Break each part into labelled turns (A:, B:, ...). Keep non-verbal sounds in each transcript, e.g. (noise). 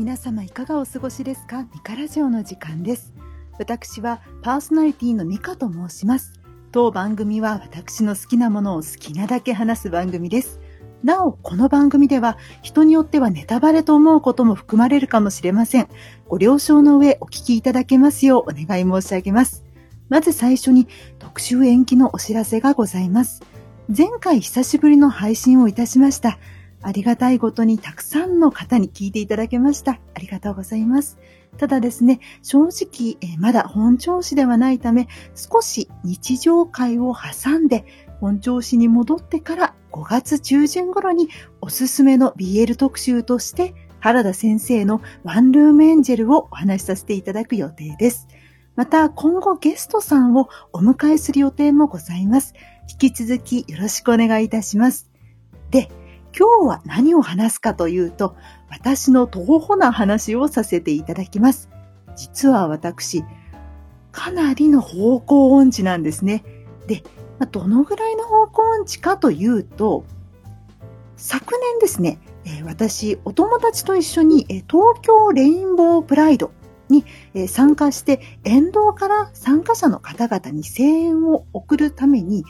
A: 皆様いかがお過ごしですか？ミカラジオの時間です私はパーソナリティのミカと申します当番組は私の好きなものを好きなだけ話す番組ですなお、この番組では人によってはネタバレと思うことも含まれるかもしれません。ご了承の上お聞きいただけますようお願い申し上げます。まず最初に特集延期のお知らせがございます。前回久しぶりの配信をいたしました。ありがたいことにたくさんの方に聞いていただけました。ありがとうございます。ただですね、正直、えまだ本調子ではないため、少し日常会を挟んで、本調子に戻ってから5月中旬頃におすすめの BL 特集として、原田先生のワンルームエンジェルをお話しさせていただく予定です。また、今後ゲストさんをお迎えする予定もございます。引き続きよろしくお願いいたします。で、今日は何を話すかというと、私の徒歩な話をさせていただきます。実は私、かなりの方向音痴なんですね。で、どのぐらいの方向音痴かというと、昨年ですね、私、お友達と一緒に東京レインボープライドに参加して、沿道から参加者の方々に声援を送るために、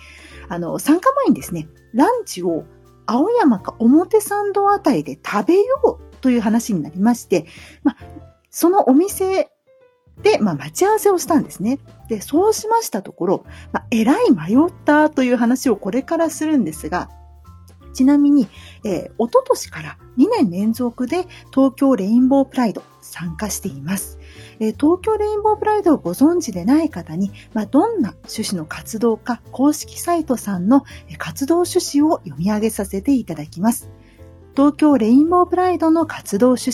A: あの、参加前にですね、ランチを青山か表参道あたりで食べようという話になりまして、まあ、そのお店で、まあ、待ち合わせをしたんですね。で、そうしましたところ、まあ、えらい迷ったという話をこれからするんですが、ちなみに、えー、おととしから2年連続で東京レインボープライド参加しています。え東京レインボープライドをご存知でない方に、まあ、どんな趣旨の活動か公式サイトさんの活動趣旨を読み上げさせていただきます。東京レインボープライドの活動趣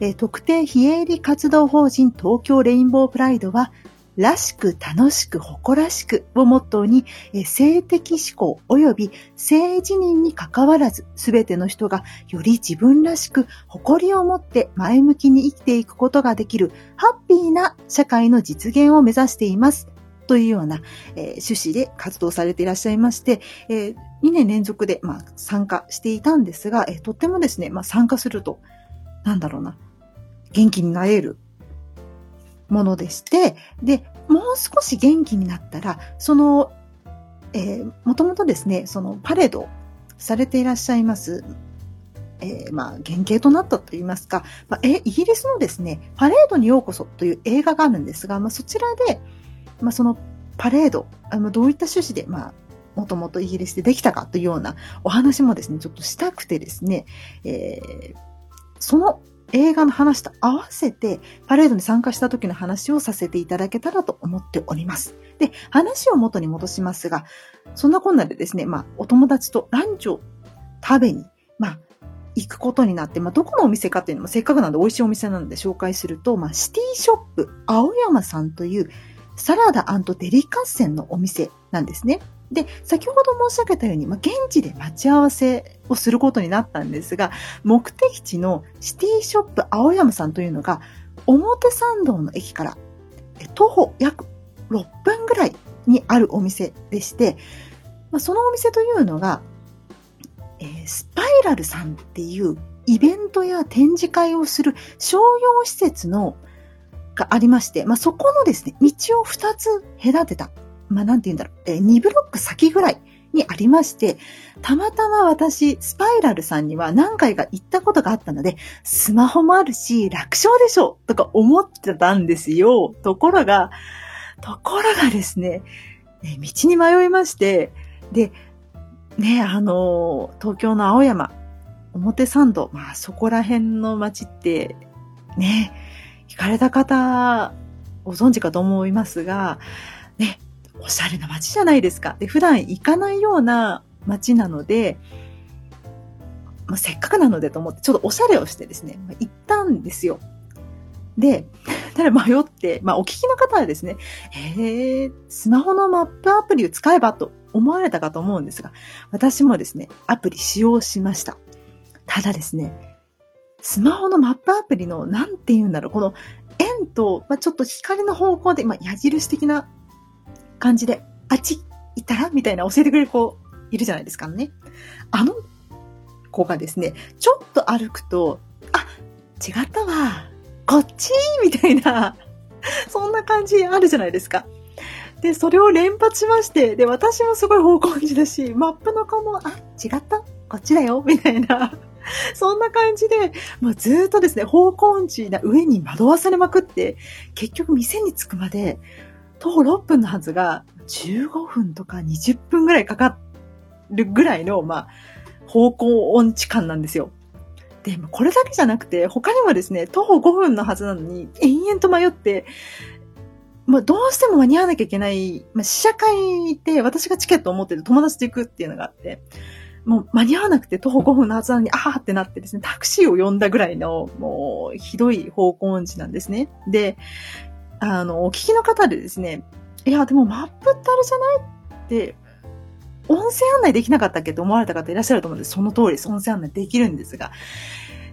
A: 旨、特定非営利活動法人東京レインボープライドはらしく楽しく誇らしくをモットーに、性的思考及び性自認に関わらず、すべての人がより自分らしく誇りを持って前向きに生きていくことができるハッピーな社会の実現を目指しています。というような、えー、趣旨で活動されていらっしゃいまして、えー、2年連続で、まあ、参加していたんですが、えー、とってもですね、まあ、参加すると、なんだろうな、元気になれるものでして、で、もう少し元気になったら、その、えー、もともとですね、そのパレードされていらっしゃいます、えー、まあ、原型となったといいますか、まあ、え、イギリスのですね、パレードにようこそという映画があるんですが、まあ、そちらで、まあ、そのパレード、あの、どういった趣旨で、まあ、もともとイギリスでできたかというようなお話もですね、ちょっとしたくてですね、えー、その映画の話と合わせてパレードに参加した時の話をさせていただけたらと思っております。で、話を元に戻しますが、そんなこんなでですね、まあ、お友達とランチを食べに、まあ、行くことになって、まあ、どこのお店かっていうのもせっかくなんで美味しいお店なので紹介すると、まあ、シティショップ青山さんというサラダデリカッセンのお店なんですね。で、先ほど申し上げたように、まあ、現地で待ち合わせをすることになったんですが、目的地のシティショップ青山さんというのが、表参道の駅から徒歩約6分ぐらいにあるお店でして、まあ、そのお店というのが、えー、スパイラルさんっていうイベントや展示会をする商用施設のがありまして、まあ、そこのですね、道を2つ隔てた。まあ、なんて言うんだろう、えー、2ブロック先ぐらいにありまして、たまたま私、スパイラルさんには何回か行ったことがあったので、スマホもあるし、楽勝でしょとか思ってたんですよ。ところが、ところがですね、ね道に迷いまして、で、ね、あの、東京の青山、表参道、まあそこら辺の街って、ね、行かれた方、ご存知かと思いますが、おしゃれな街じゃないですか。で、普段行かないような街なので、まあ、せっかくなのでと思って、ちょっとおしゃれをしてですね、まあ、行ったんですよ。で、ただ迷って、まあ、お聞きの方はですね、えー、スマホのマップアプリを使えばと思われたかと思うんですが、私もですね、アプリ使用しました。ただですね、スマホのマップアプリの、なんて言うんだろう、この円と、まあ、ちょっと光の方向で、まあ、矢印的な感じで、あっち行ったら？みたいな教えてくれる子いるじゃないですかね。あの子がですね、ちょっと歩くと、あ、違ったわ。こっち？みたいな、そんな感じあるじゃないですか。で、それを連発しまして、で、私もすごい方向音だし、マップの子も、あ、違ったこっちだよみたいな。そんな感じで、もうずっとですね、方向音痴な上に惑わされまくって、結局店に着くまで、徒歩6分のはずが、15分とか20分ぐらいかかるぐらいの、まあ、方向音痴感なんですよ。で、これだけじゃなくて、他にもですね、徒歩5分のはずなのに、延々と迷って、まあ、どうしても間に合わなきゃいけない、まあ、試写会で私がチケットを持ってる友達と行くっていうのがあって、もう間に合わなくて徒歩5分のはずなのに、あーってなってですね、タクシーを呼んだぐらいの、もう、ひどい方向音痴なんですね。で、あの、お聞きの方でですね、いや、でもマップってあれじゃないって、音声案内できなかったっけって思われた方いらっしゃると思うんで。その通りです。音声案内できるんですが、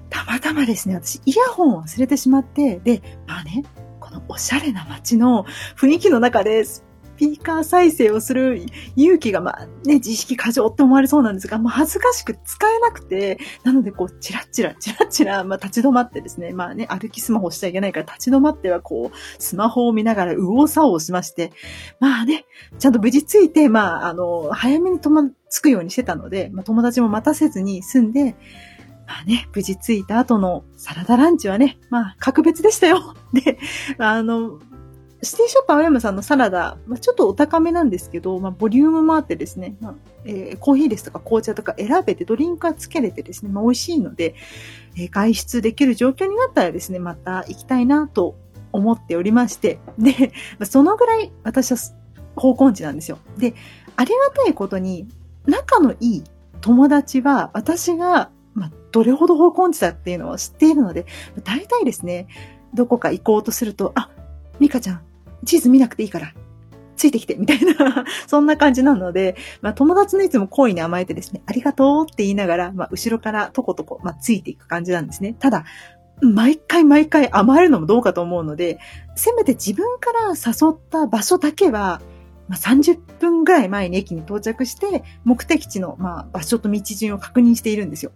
A: たまたまですね、私、イヤホンを忘れてしまって、で、まあね、このおしゃれな街の雰囲気の中で、スピーカー再生をする勇気が、まあね、自意識過剰って思われそうなんですが、もう恥ずかしく使えなくて、なのでこう、チラッチラ、チラッチラ、まあ立ち止まってですね、まあね、歩きスマホしちゃいけないから立ち止まってはこう、スマホを見ながら右往左往しまして、まあね、ちゃんと無事着いて、まあ、あの、早めに友達着くようにしてたので、まあ友達も待たせずに済んで、まあね、無事着いた後のサラダランチはね、まあ格別でしたよ。で、あの、シティショップ青山さんのサラダ、まあ、ちょっとお高めなんですけど、まあ、ボリュームもあってですね、まあえー、コーヒーですとか紅茶とか選べてドリンクはつけれてですね、まあ、美味しいので、えー、外出できる状況になったらですね、また行きたいなと思っておりまして、で、まあそのぐらい私は方向音痴なんですよ。で、ありがたいことに、仲のいい友達は私が、まあ、どれほど方向音痴だっていうのを知っているので、大体ですね、どこか行こうとすると、あ、ミカちゃん、地図見なくていいから、ついてきて、みたいな (laughs) そんな感じなので、まあ友達のいつも恋に甘えてですね、ありがとうって言いながら、まあ後ろからとことこ、まあついていく感じなんですね。ただ、毎回毎回甘えるのもどうかと思うので、せめて自分から誘った場所だけは、まあ、30分ぐらい前に駅に到着して、目的地の、まあ、場所と道順を確認しているんですよ。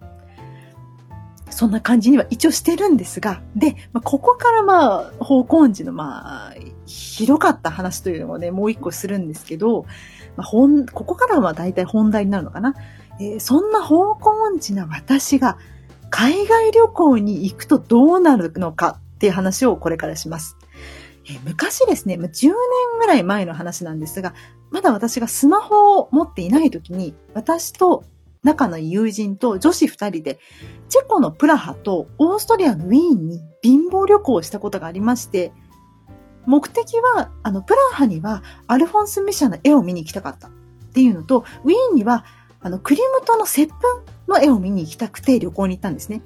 A: そんな感じには一応してるんですが、で、まあ、ここからまあ、方向音痴のまあ、ひどかった話というのをね、もう一個するんですけど、まあ、本、ここからは大体本題になるのかな。えー、そんな方向音痴な私が、海外旅行に行くとどうなるのかっていう話をこれからします。えー、昔ですね、10年ぐらい前の話なんですが、まだ私がスマホを持っていない時に、私と仲の友人と女子二人で、チェコのプラハとオーストリアのウィーンに貧乏旅行をしたことがありまして、目的は、あの、プラハにはアルフォンス・ミシャの絵を見に行きたかったっていうのと、ウィーンには、あの、クリムトの接吻の絵を見に行きたくて旅行に行ったんですね。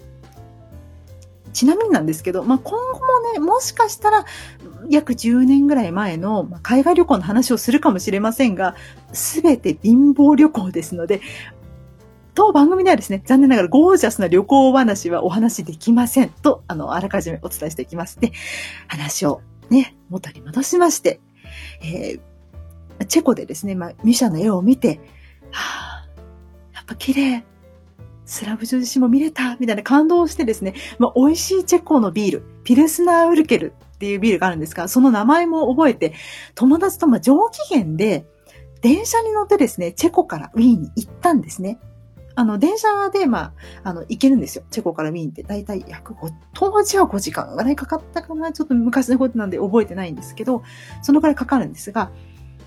A: ちなみになんですけど、まあ、今後もね、もしかしたら、約10年ぐらい前の海外旅行の話をするかもしれませんが、すべて貧乏旅行ですので、当番組ではですね、残念ながらゴージャスな旅行話はお話できませんと、あの、あらかじめお伝えしていきます。で、話をね、元に戻しまして、えー、チェコでですね、まあ、ミシャの絵を見て、はあ、やっぱ綺麗。スラブ女子も見れた、みたいな感動してですね、まあ、美味しいチェコのビール、ピルスナーウルケルっていうビールがあるんですが、その名前も覚えて、友達とまあ上機嫌で、電車に乗ってですね、チェコからウィーンに行ったんですね。あの、電車で、まあ、あの、行けるんですよ。チェコからウィーンって。だいたい約5、当時は5時間ぐらいかかったかな。ちょっと昔のことなんで覚えてないんですけど、そのくらいかかるんですが、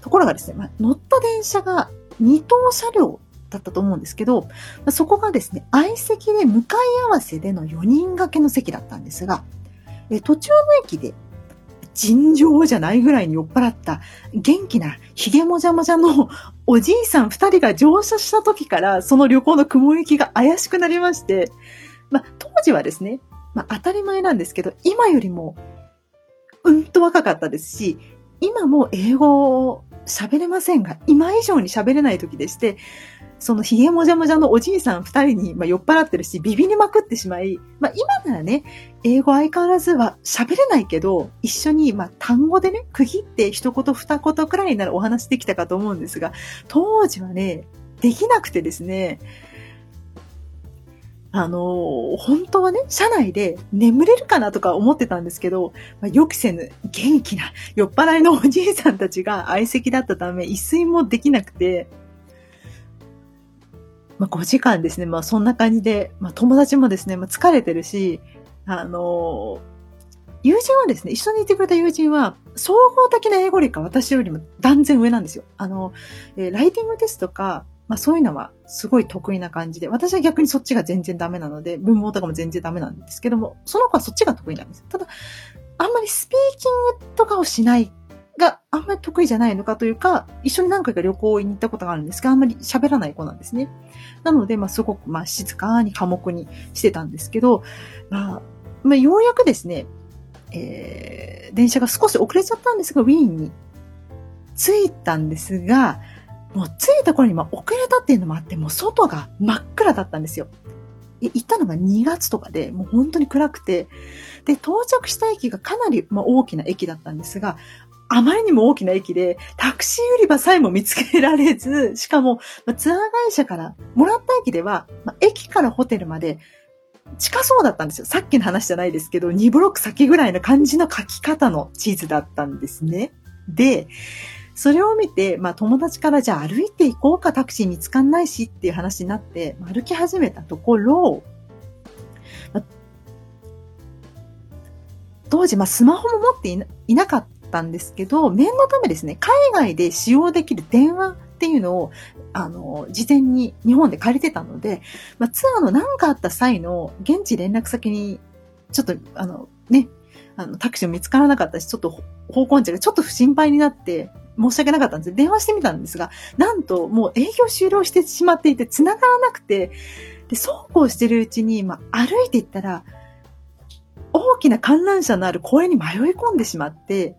A: ところがですね、まあ、乗った電車が2等車両だったと思うんですけど、まあ、そこがですね、相席で向かい合わせでの4人掛けの席だったんですが、え途中の駅で尋常じゃないぐらいに酔っ払った。元気なヒゲもじゃもじゃの (laughs) おじいさん二人が乗車した時からその旅行の雲行きが怪しくなりまして、まあ当時はですね、まあ当たり前なんですけど、今よりもうんと若かったですし、今も英語を喋れませんが、今以上に喋れない時でして、そのヒゲもじゃもじゃのおじいさん二人に、まあ、酔っ払ってるし、ビビりまくってしまい、まあ、今ならね、英語相変わらずは喋れないけど、一緒に、まあ、単語でね、区切って一言二言くらいならお話できたかと思うんですが、当時はね、できなくてですね、あの、本当はね、車内で眠れるかなとか思ってたんですけど、まあ、予期せぬ元気な酔っ払いのおじいさんたちが相席だったため、一睡もできなくて、まあ、5時間ですね。まあ、そんな感じで、まあ、友達もですね、まあ、疲れてるし、あの友人はですね、一緒にいてくれた友人は、総合的な英語力が私よりも断然上なんですよ。あの、えー、ライティングテストとか、まあそういうのはすごい得意な感じで、私は逆にそっちが全然ダメなので、文法とかも全然ダメなんですけども、その子はそっちが得意なんです。ただ、あんまりスピーキングとかをしないがあんまり得意じゃないのかというか、一緒に何回か旅行に行ったことがあるんですが、あんまり喋らない子なんですね。なので、まあすごくまあ静かに寡黙にしてたんですけど、まあ、まあようやくですね、えー、電車が少し遅れちゃったんですが、ウィーンに着いたんですが、もう着いた頃にま遅れたっていうのもあって、もう外が真っ暗だったんですよ。行ったのが2月とかで、もう本当に暗くて、で、到着した駅がかなり、大きな駅だったんですが、あまりにも大きな駅で、タクシー売り場さえも見つけられず、しかも、ツアー会社からもらった駅では、駅からホテルまで近そうだったんですよ。さっきの話じゃないですけど、2ブロック先ぐらいの感じの書き方の地図だったんですね。で、それを見て、まあ友達からじゃあ歩いていこうかタクシー見つかんないしっていう話になって、歩き始めたところ、当時、まあスマホも持っていなかったんですけど、念のためですね、海外で使用できる電話っていうのを、あの、事前に日本で借りてたので、まあツアーの何かあった際の現地連絡先に、ちょっと、あの、ね、あの、タクシー見つからなかったし、ちょっと方向音痴がちょっと不心配になって、申し訳なかったんです。電話してみたんですが、なんともう営業終了してしまっていて繋がらなくて、で、そうこうしてるうちに、まあ、歩いていったら、大きな観覧車のある公園に迷い込んでしまって、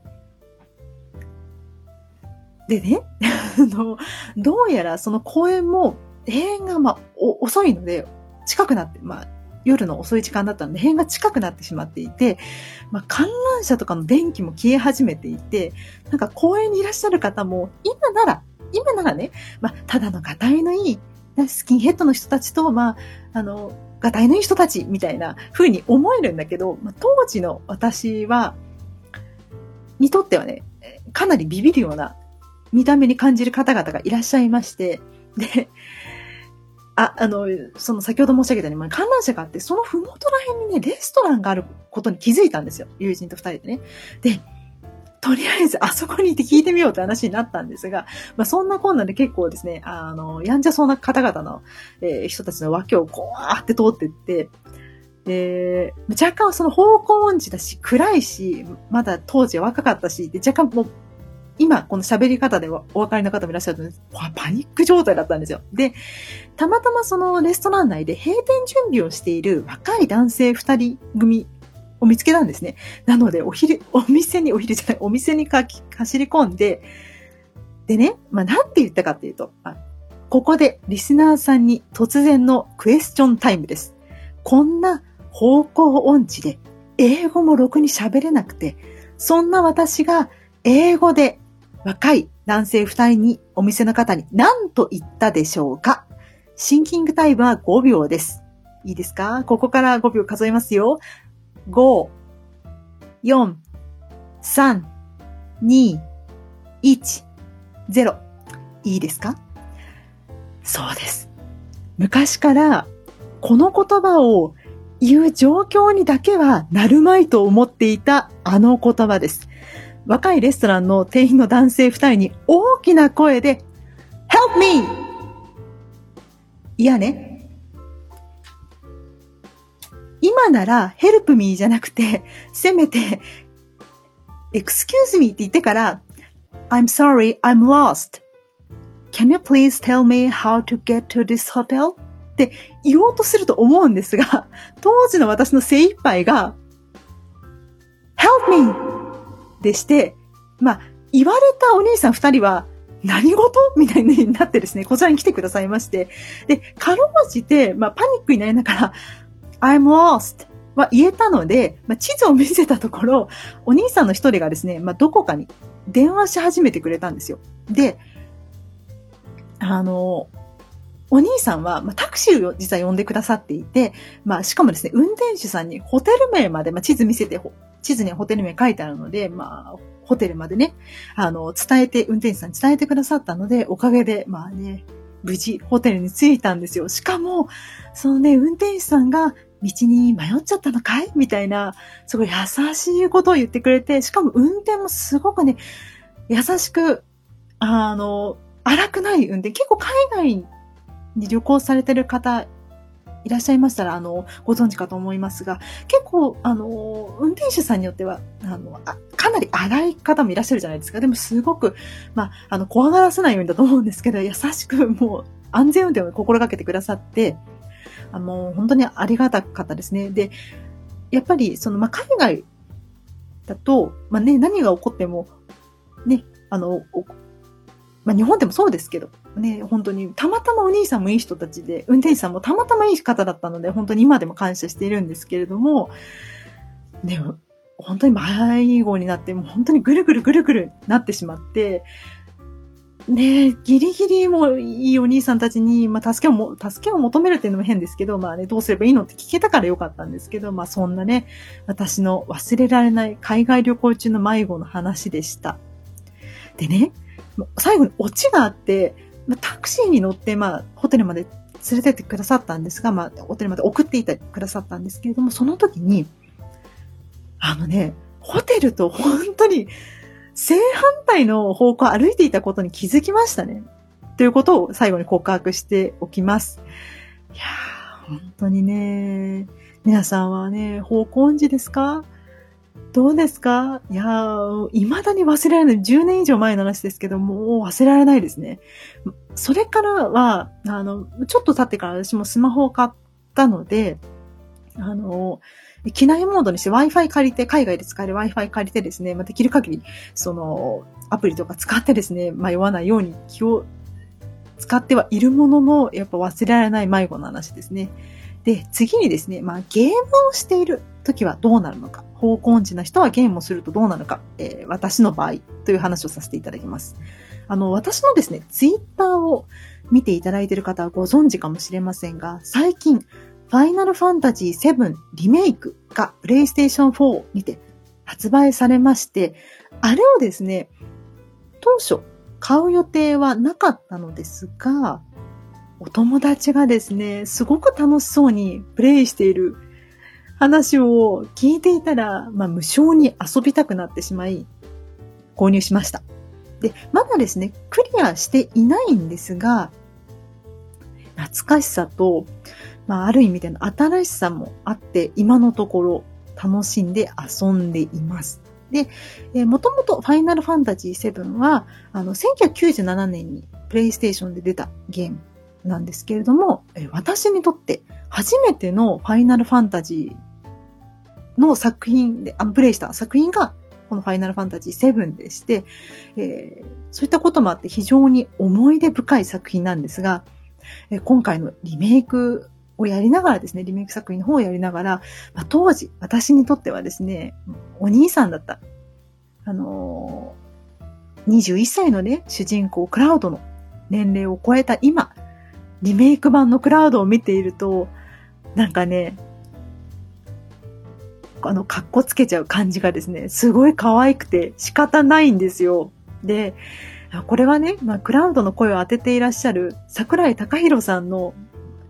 A: でね、(laughs) あの、どうやらその公園も閉園がまあ遅いので、近くなって、まあ、夜の遅い時間だったので、辺が近くなってしまっていて、まあ、観覧車とかの電気も消え始めていて、なんか公園にいらっしゃる方も、今なら、今ならね、まあ、ただのがたいのいい、スキンヘッドの人たちと、まあ、あの、がたいのいい人たちみたいな風に思えるんだけど、まあ、当時の私は、にとってはね、かなりビビるような見た目に感じる方々がいらっしゃいまして、で、あ、あの、その先ほど申し上げたように、観覧車があって、そのふもとら辺にね、レストランがあることに気づいたんですよ。友人と二人でね。で、とりあえずあそこに行って聞いてみようって話になったんですが、まあそんなこんなで結構ですね、あの、やんじゃそうな方々の、えー、人たちの脇をこうーって通ってって、で、若干その方向音痴だし、暗いし、まだ当時は若かったし、で若干もう今、この喋り方でお分かりの方もいらっしゃると、ね、パニック状態だったんですよ。で、たまたまそのレストラン内で閉店準備をしている若い男性二人組を見つけたんですね。なので、お昼、お店に、お昼じゃない、お店にかき走り込んで、でね、まあ、なんて言ったかっていうと、あここでリスナーさんに突然のクエスチョンタイムです。こんな方向音痴で、英語もろくに喋れなくて、そんな私が英語で若い男性二人にお店の方に何と言ったでしょうか？シンキングタイムは5秒です。いいですか？ここから5秒数えますよ。5、4、3、2、1、0。いいですか？そうです。昔からこの言葉を言う状況にだけはなるまいと思っていたあの言葉です。若いレストランの店員の男性二人に大きな声で、Help me! いやね。今なら Help me じゃなくて、せめて Excuse me って言ってから I'm sorry, I'm lost. Can you please tell me how to get to this hotel? って言おうとすると思うんですが、当時の私の精一杯が Help me! でして、まあ、言われたお兄さん二人は、何事？みたいになってですね、こちらに来てくださいまして。で、かろうじて、まあ、パニックになりながら、I'm lost は言えたので、まあ、地図を見せたところ、お兄さんの一人がですね、まあ、どこかに電話し始めてくれたんですよ。で、あの、お兄さんは、まあ、タクシーを実は呼んでくださっていて、まあ、しかもですね、運転手さんにホテル名まで、まあ、地図見せて、地図にホテル名書いてあるので、まあ、ホテルまでね、あの、伝えて、運転手さんに伝えてくださったので、おかげで、まあね、無事ホテルに着いたんですよ。しかも、そのね、運転手さんが、道に迷っちゃったのかい？みたいな、すごい優しいことを言ってくれて、しかも運転もすごくね、優しく、あの、荒くない運転。結構海外に旅行されてる方いらっしゃいましたら、あの、ご存知かと思いますが、結構、あの、運転手さんによっては、あの、あかなり荒い方もいらっしゃるじゃないですか。でもすごく、まあ、あの、怖がらせないようにだと思うんですけど、優しくもう安全運転を心がけてくださって、あの、本当にありがたかったですね。で、やっぱり、その、まあ、海外だと、まあね、何が起こっても、ね、あの、まあ、日本でもそうですけど、ね、本当に、たまたまお兄さんもいい人たちで、運転手さんもたまたまいい方だったので、本当に今でも感謝しているんですけれども、ね、本当に迷子になって、もう本当にぐるぐるぐるぐるなってしまって、ねギリギリもいいお兄さんたちに、まあ、助けをも、助けを求めるっていうのも変ですけど、まあね、どうすればいいのって聞けたからよかったんですけど、まあそんなね、私の忘れられない海外旅行中の迷子の話でした。でね、最後にオチがあって、まあ、タクシーに乗って、まあ、ホテルまで連れてってくださったんですが、まあ、ホテルまで送っていたくださったんですけれども、その時に、あのね、ホテルと本当に正反対の方向を歩いていたことに気づきましたね。ということを最後に告白しておきます。いやー、本当にね、皆さんはね、方向音痴ですか？どうですか？いやー、未だに忘れられない。10年以上前の話ですけど、もう忘れられないですね。それからは、あの、ちょっと経ってから私もスマホを買ったので、あの、機内モードにして Wi-Fi 借りて、海外で使える Wi-Fi 借りてですね、まあ、できる限り、その、アプリとか使ってですね、迷わないように気を使ってはいるものの、やっぱ忘れられない迷子の話ですね。で、次にですね、まあ、ゲームをしている時はどうなるのか。方向音痴な人はゲームをするとどうなるか。えー、私の場合という話をさせていただきます。あの、私のですね、ツイッターを見ていただいている方はご存知かもしれませんが、最近、ファイナルファンタジー7リメイクがプレイステーション4にて発売されまして、あれをですね、当初買う予定はなかったのですが、お友達がですね、すごく楽しそうにプレイしている話を聞いていたら、まあ、無償に遊びたくなってしまい、購入しました。で、まだですね、クリアしていないんですが、懐かしさと、まあ、ある意味での新しさもあって、今のところ楽しんで遊んでいます。で、えー、もともとファイナルファンタジー7は、あの、1997年にプレイステーションで出たゲームなんですけれども、私にとって初めてのファイナルファンタジーの作品で、あプレイした作品がこのファイナルファンタジー7でして、えー、そういったこともあって非常に思い出深い作品なんですが、え、今回のリメイクをやりながらですね、リメイク作品の方をやりながら、まあ、当時、私にとってはですね、お兄さんだった、あのー、21歳のね、主人公、クラウドの年齢を超えた今、リメイク版のクラウドを見ていると、なんかね、あの、かっこつけちゃう感じがですね、すごい可愛くて仕方ないんですよ。で、これはね、まあ、クラウドの声を当てていらっしゃる桜井隆弘さんの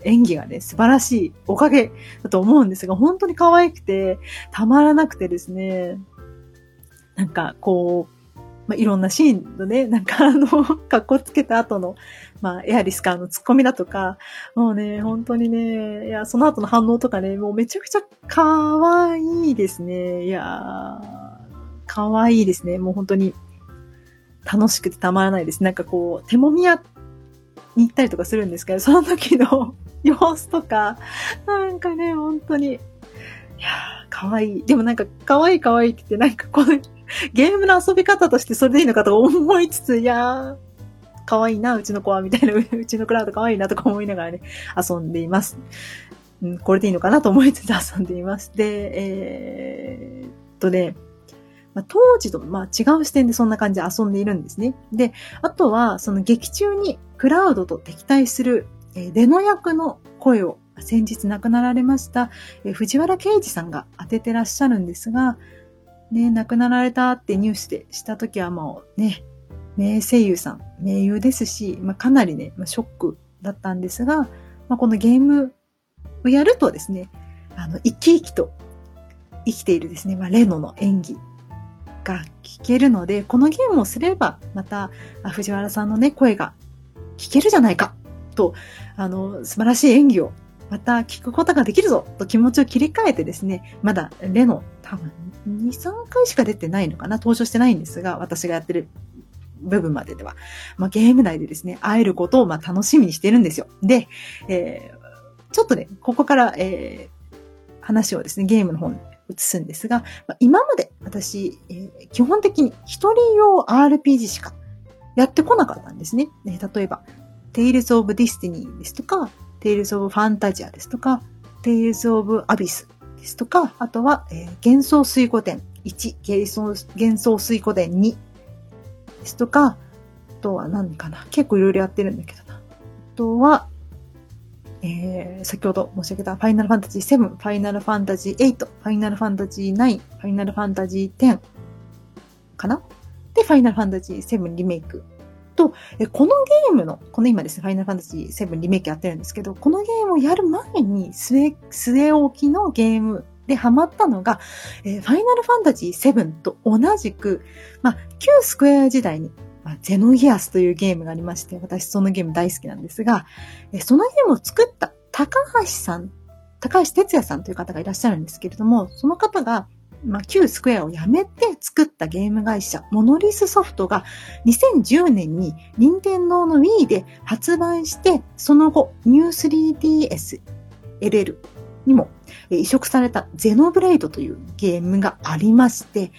A: 演技がね、素晴らしいおかげだと思うんですが、本当に可愛くて、たまらなくてですね、なんかこう、まあ、いろんなシーンのね、(laughs) なんかあの、格好つけた後の、まあ、エアリスカーのツッコミだとか、もうね、本当にね、いや、その後の反応とかね、もうめちゃくちゃ可愛いですね。いや可愛いですね。もう本当に楽しくてたまらないです。なんかこう、手もみ屋に行ったりとかするんですけど、その時の (laughs) 様子とか、なんかね、本当に、いやー、可愛い。でもなんか、可愛い可愛いって言って、なんかこう、(laughs) ゲームの遊び方としてそれでいいのかと思いつつ、いやー、可愛いな、うちの子は、みたいな、(laughs) うちのクラウド可愛いなとか思いながらね、遊んでいます。うん、これでいいのかなと思いつつ遊んでいます。で、えー、っとね、まあ、当時と、まあ、違う視点でそんな感じで遊んでいるんですね。で、あとは、その劇中にクラウドと敵対するえー、レノ役の声を先日亡くなられました、えー、藤原啓治さんが当ててらっしゃるんですが、ね、亡くなられたってニュースでした時はもうね、名声優さん、名優ですし、まあ、かなりね、まあ、ショックだったんですが、まあ、このゲームをやるとですね、あの、生き生きと生きているですね、まあ、レノの演技が聞けるので、このゲームをすれば、また、藤原さんのね、声が聞けるじゃないか、と、あの、素晴らしい演技をまた聞くことができるぞと気持ちを切り替えてですね、まだレノ多分2、3回しか出てないのかな？登場してないんですが、私がやってる部分まででは。まあ、ゲーム内でですね、会えることをまあ楽しみにしてるんですよ。で、えー、ちょっとね、ここから、えー、話をですね、ゲームの方に移すんですが、まあ、今まで私、えー、基本的に一人用 RPG しかやってこなかったんですね。ね例えば、Tales of Destiny ですとか、Tales of Fantasia ですとか、Tales of Abyss ですとか、あとは、えー、幻想水湖伝1、幻想幻想水湖伝2ですとか、あとは何かな？結構いろいろやってるんだけどな。あとは、えー、先ほど申し上げたファイナルファンタジー7、ファイナルファンタジー8、ファイナルファンタジー9、ファイナルファンタジー10かな？で、ファイナルファンタジー7リメイク。と、このゲームの、この今ですね、ファイナルファンタジー7リメイクやってるんですけど、このゲームをやる前に据え、据え置きのゲームでハマったのが、ファイナルファンタジー7と同じく、まあ、旧スクエア時代に、まあ、ゼノギアスというゲームがありまして、私そのゲーム大好きなんですが、そのゲームを作った高橋さん、高橋哲也さんという方がいらっしゃるんですけれども、その方が、まあ、旧スクエアを辞めて作ったゲーム会社、モノリスソフトが2010年に任天堂の Wii で発売して、その後、New 3DS LL にも移植されたゼノブレイドというゲームがありまして、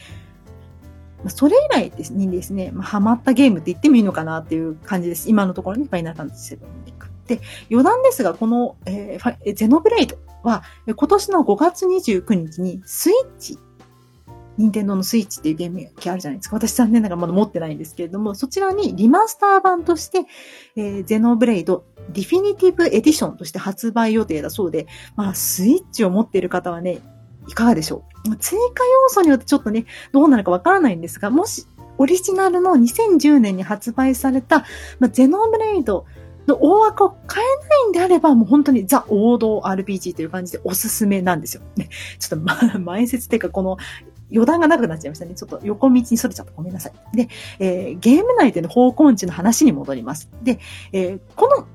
A: それ以来にですね、まあ、ハマったゲームって言ってもいいのかなっていう感じです。今のところにファイナルファンタジー7に行く。で、余談ですが、この、えー、ゼノブレイドは今年の5月29日にスイッチ任天堂のスイッチっていうゲーム機あるじゃないですか。私残念ながらまだ持ってないんですけれども、そちらにリマスター版として、えー、ゼノブレイドディフィニティブエディションとして発売予定だそうで、まあ、スイッチを持っている方はね、いかがでしょう？追加要素によってちょっとね、どうなるかわからないんですが、もし、オリジナルの2010年に発売された、まあ、ゼノブレイドの大枠を変えないんであれば、もう本当にザ王道 RPG という感じでおすすめなんですよ。ね、ちょっと、ま、前説っていうか、この余談がなくなっちゃいましたね。ちょっと横道にそれちゃったごめんなさい。で、えー、ゲーム内での方向値の話に戻ります。で、えー、この、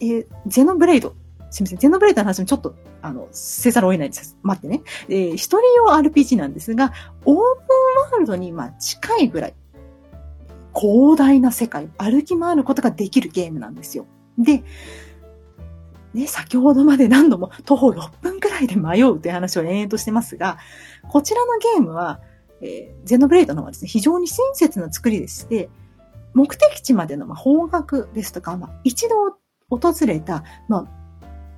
A: えー、ゼノブレイド、すみません。ゼノブレイドの話もちょっと、あの、せざるを得ないです。待ってね。えー、一人用 RPG なんですが、オープンワールドに、まあ、近いぐらい、広大な世界、歩き回ることができるゲームなんですよ。で、ね、先ほどまで何度も徒歩6分くらいで迷うという話を延々としてますが、こちらのゲームは、えー、ゼノブレイドの方はですね、非常に親切な作りでして、目的地までの、方角ですとか、まあ、一度訪れた、ま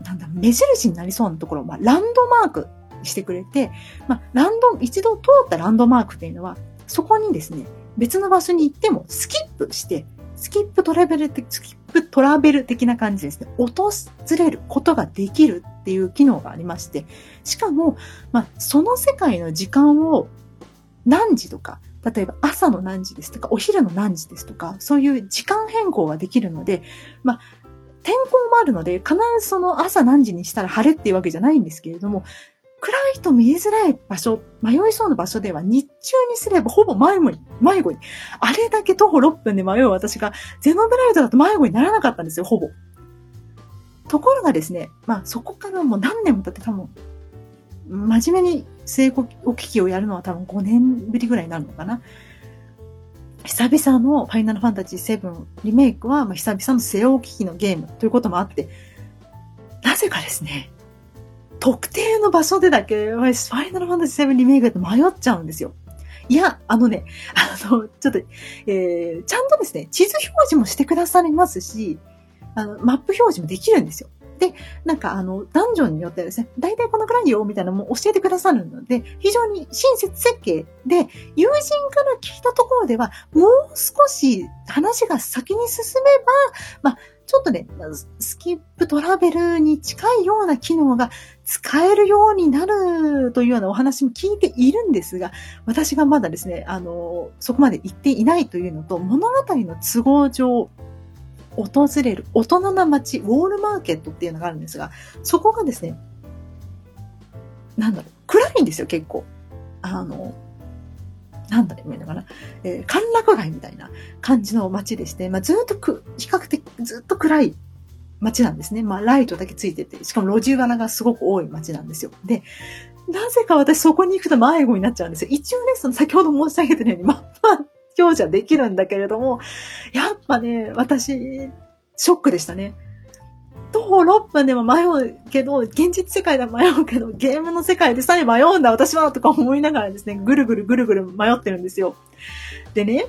A: あ、なんだ、目印になりそうなところを、まあ、ランドマークしてくれて、まあ、ランド、一度通ったランドマークっていうのは、そこにですね、別の場所に行ってもスキップして、スキップトラベル的、スキップトラベル的な感じですね。訪れることができるっていう機能がありまして、しかも、まあ、その世界の時間を何時とか、例えば朝の何時ですとか、お昼の何時ですとか、そういう時間変更ができるので、まあ、天候もあるので、必ずその朝何時にしたら晴れっていうわけじゃないんですけれども、暗いと見えづらい場所、迷いそうな場所では日中にすればほぼ迷子に、迷子に。あれだけ徒歩6分で迷う私が、ゼノブライドだと迷子にならなかったんですよ、ほぼ。ところがですね、まあそこからもう何年も経って多分、真面目に成功機器をやるのは多分5年ぶりぐらいになるのかな。久々のファイナルファンタジー7リメイクは、まあ、久々の据え置き機器のゲームということもあって、なぜかですね、特定の場所でだけ、ファイナルファンタジー7リメイクって迷っちゃうんですよ。いや、あのね、あの、ちょっと、えー、ちゃんとですね、地図表示もしてくださりますし、あの、マップ表示もできるんですよ。で、なんかあの、ダンジョンによってはですね、大体このくらいよ、みたいなのも教えてくださるので、非常に親切設計で、友人から聞いたところでは、もう少し話が先に進めば、まあ、ちょっとね、スキップトラベルに近いような機能が使えるようになるというようなお話も聞いているんですが、私がまだですね、あの、そこまで行っていないというのと、物語の都合上、訪れる大人な街、ウォールマーケットっていうのがあるんですが、そこがですね、なんだろう、暗いんですよ、結構。あの、なんだろう、言うのかな、えー、歓楽街みたいな感じの街でして、まあ、ずっとく、比較的ずっと暗い街なんですね。まあ、ライトだけついてて、しかも路地裏がすごく多い街なんですよ。で、なぜか私そこに行くと迷子になっちゃうんですよ。一応ね、その先ほど申し上げたように、まあ、まあ、表示はできるんだけれども、やっぱね、私、ショックでしたね。徒歩6分でも迷うけど、現実世界では迷うけど、ゲームの世界でさえ迷うんだ、私はとか思いながらですね、ぐるぐるぐるぐる迷ってるんですよ。でね、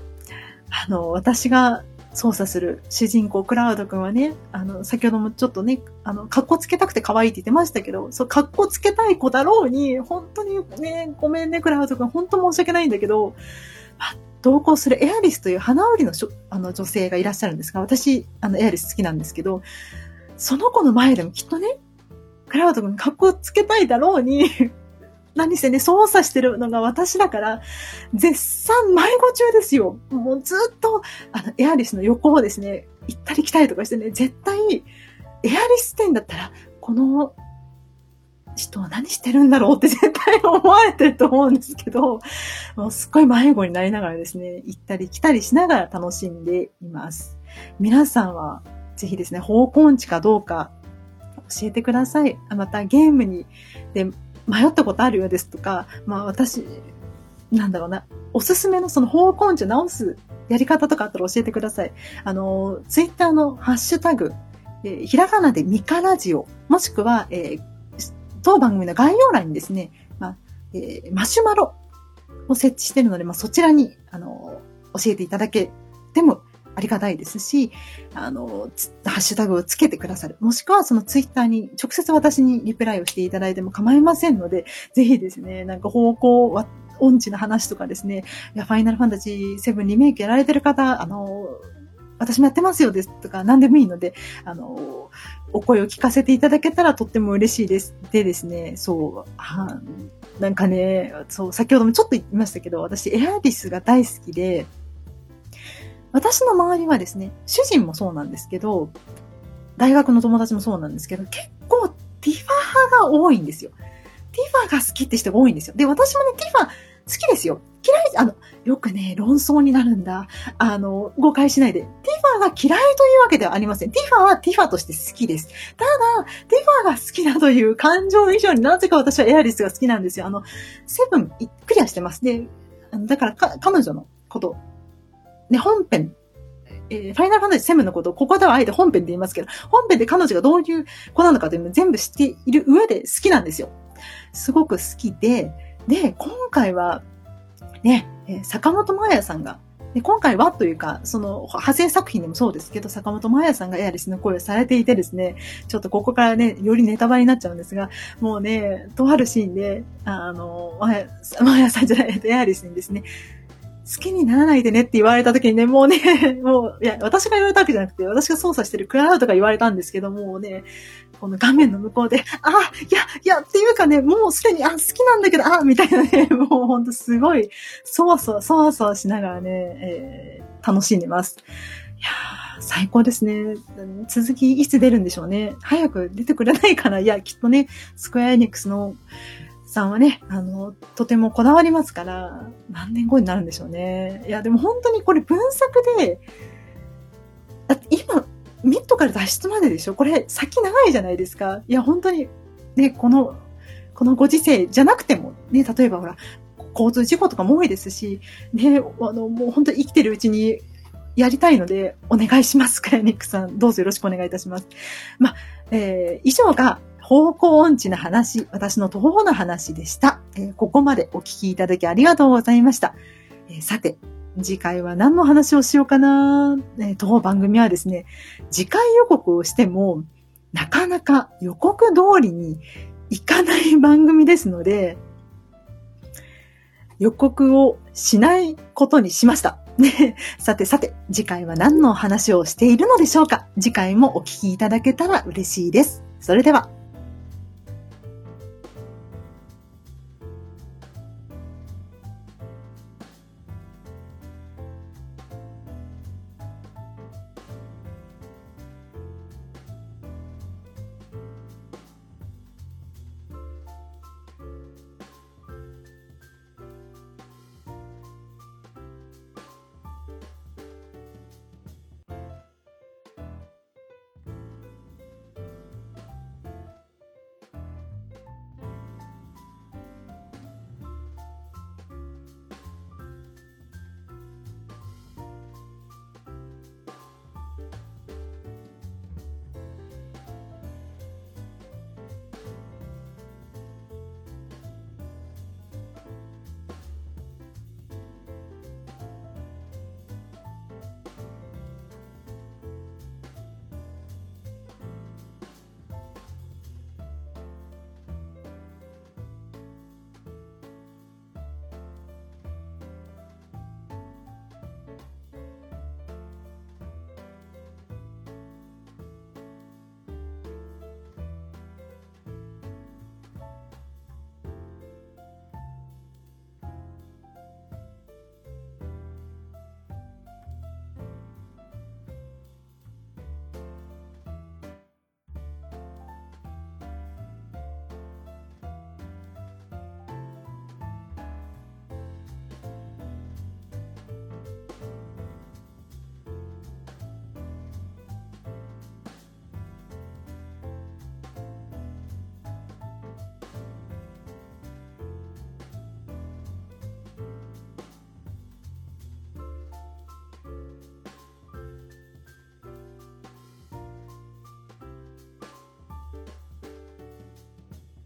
A: あの、私が操作する主人公、クラウド君はね、あの、先ほどもちょっとね、あの、格好つけたくて可愛いって言ってましたけど、そう、格好つけたい子だろうに、本当にね、ごめんね、クラウド君、本当申し訳ないんだけど、同行するエアリスという花売りのあの女性がいらっしゃるんですが、私、あの、エアリス好きなんですけど、その子の前でもきっとね、クラウド君格好つけたいだろうに (laughs) 何せね、操作してるのが私だから、絶賛迷子中ですよ。もうずっと、あの、エアリスの横をですね、行ったり来たりとかしてね、絶対、エアリス店だったら、この人は何してるんだろうって絶対思われてると思うんですけど、もうすっごい迷子になりながらですね、行ったり来たりしながら楽しんでいます。皆さんは、ぜひですね、方向音痴かどうか教えてください。またゲームに、で、迷ったことあるようですとか、まあ私、なんだろうな、おすすめのその方向音痴直すやり方とかあったら教えてください。あの、ツイッターのハッシュタグ、えー、ひらがなでミカラジオ、もしくは、えー、当番組の概要欄にですね、まあ、えー、マシュマロを設置しているので、まあ、そちらに、あの、教えていただけてもありがたいですし、あの、ハッシュタグをつけてくださる。もしくはそのツイッターに直接私にリプライをしていただいても構いませんので、ぜひですね、なんか方向は、音痴の話とかですね、いや、ファイナルファンタジー7リメイクやられてる方、あの、私もやってますよですとか、何でもいいので、あの、お声を聞かせていただけたらとっても嬉しいです。でですね、そう、はなんかね、そう、先ほどもちょっと言いましたけど、私、エアリスが大好きで、私の周りはですね、主人もそうなんですけど、大学の友達もそうなんですけど、結構ティファ派が多いんですよ。ティファが好きって人が多いんですよ。で、私もね、ティファ好きですよ。嫌い、あの、よくね、論争になるんだ。あの、誤解しないで。ティファが嫌いというわけではありません。ティファはティファとして好きです。ただ、ティファが好きだという感情以上になぜか私はエアリスが好きなんですよ。あの、セブン、クリアしてます。で、だからか、彼女のこと、ね、本編、えー、ファイナルファンタジー7のことを、ここではあえて本編で言いますけど、本編で彼女がどういう子なのかというのを全部知っている上で好きなんですよ。すごく好きで、で、今回は、ね、坂本真綾さんが、で今回はというか、その派生作品でもそうですけど、坂本真綾さんがエアリスの声をされていてですね、ちょっとここからね、よりネタバレになっちゃうんですが、もうね、とあるシーンで、あの、真綾さんじゃない、エアリスにですね、好きにならないでねって言われた時にね、もうね、(laughs) もう、いや、私が言われたわけじゃなくて、私が操作してるクラウドが言われたんですけどもう、ね、この画面の向こうで、あ、いや、いや、っていうかね、もうすでに、あ、好きなんだけど、あ、みたいなね、(laughs) もうほんとすごい、そわそわ、そわそわしながらね、えー、楽しんでます。いやー、最高ですね。続きいつ出るんでしょうね。早く出てくれないかな。いや、きっとね、スクエアエニックスのさんはね、あの、とてもこだわりますから、何年後になるんでしょうね。いや、でも本当にこれ分作で、だって今、ミッドから脱出まででしょ？これ先長いじゃないですか。いや、本当に、ね、この、このご時世じゃなくても、ね、例えばほら、交通事故とかも多いですし、ね、あの、もう本当に生きてるうちにやりたいので、お願いします。クライニックさん、どうぞよろしくお願いいたします。まあ、えー、以上が方向音痴な話、私の徒歩の話でした、えー、ここまでお聞きいただきありがとうございました。えー、さて、次回は何の話をしようかな、えー、当番組はですね、次回予告をしても、なかなか予告通りにいかない番組ですので、予告をしないことにしました。ね、さてさて、次回は何の話をしているのでしょうか次回もお聞きいただけたら嬉しいです。それでは。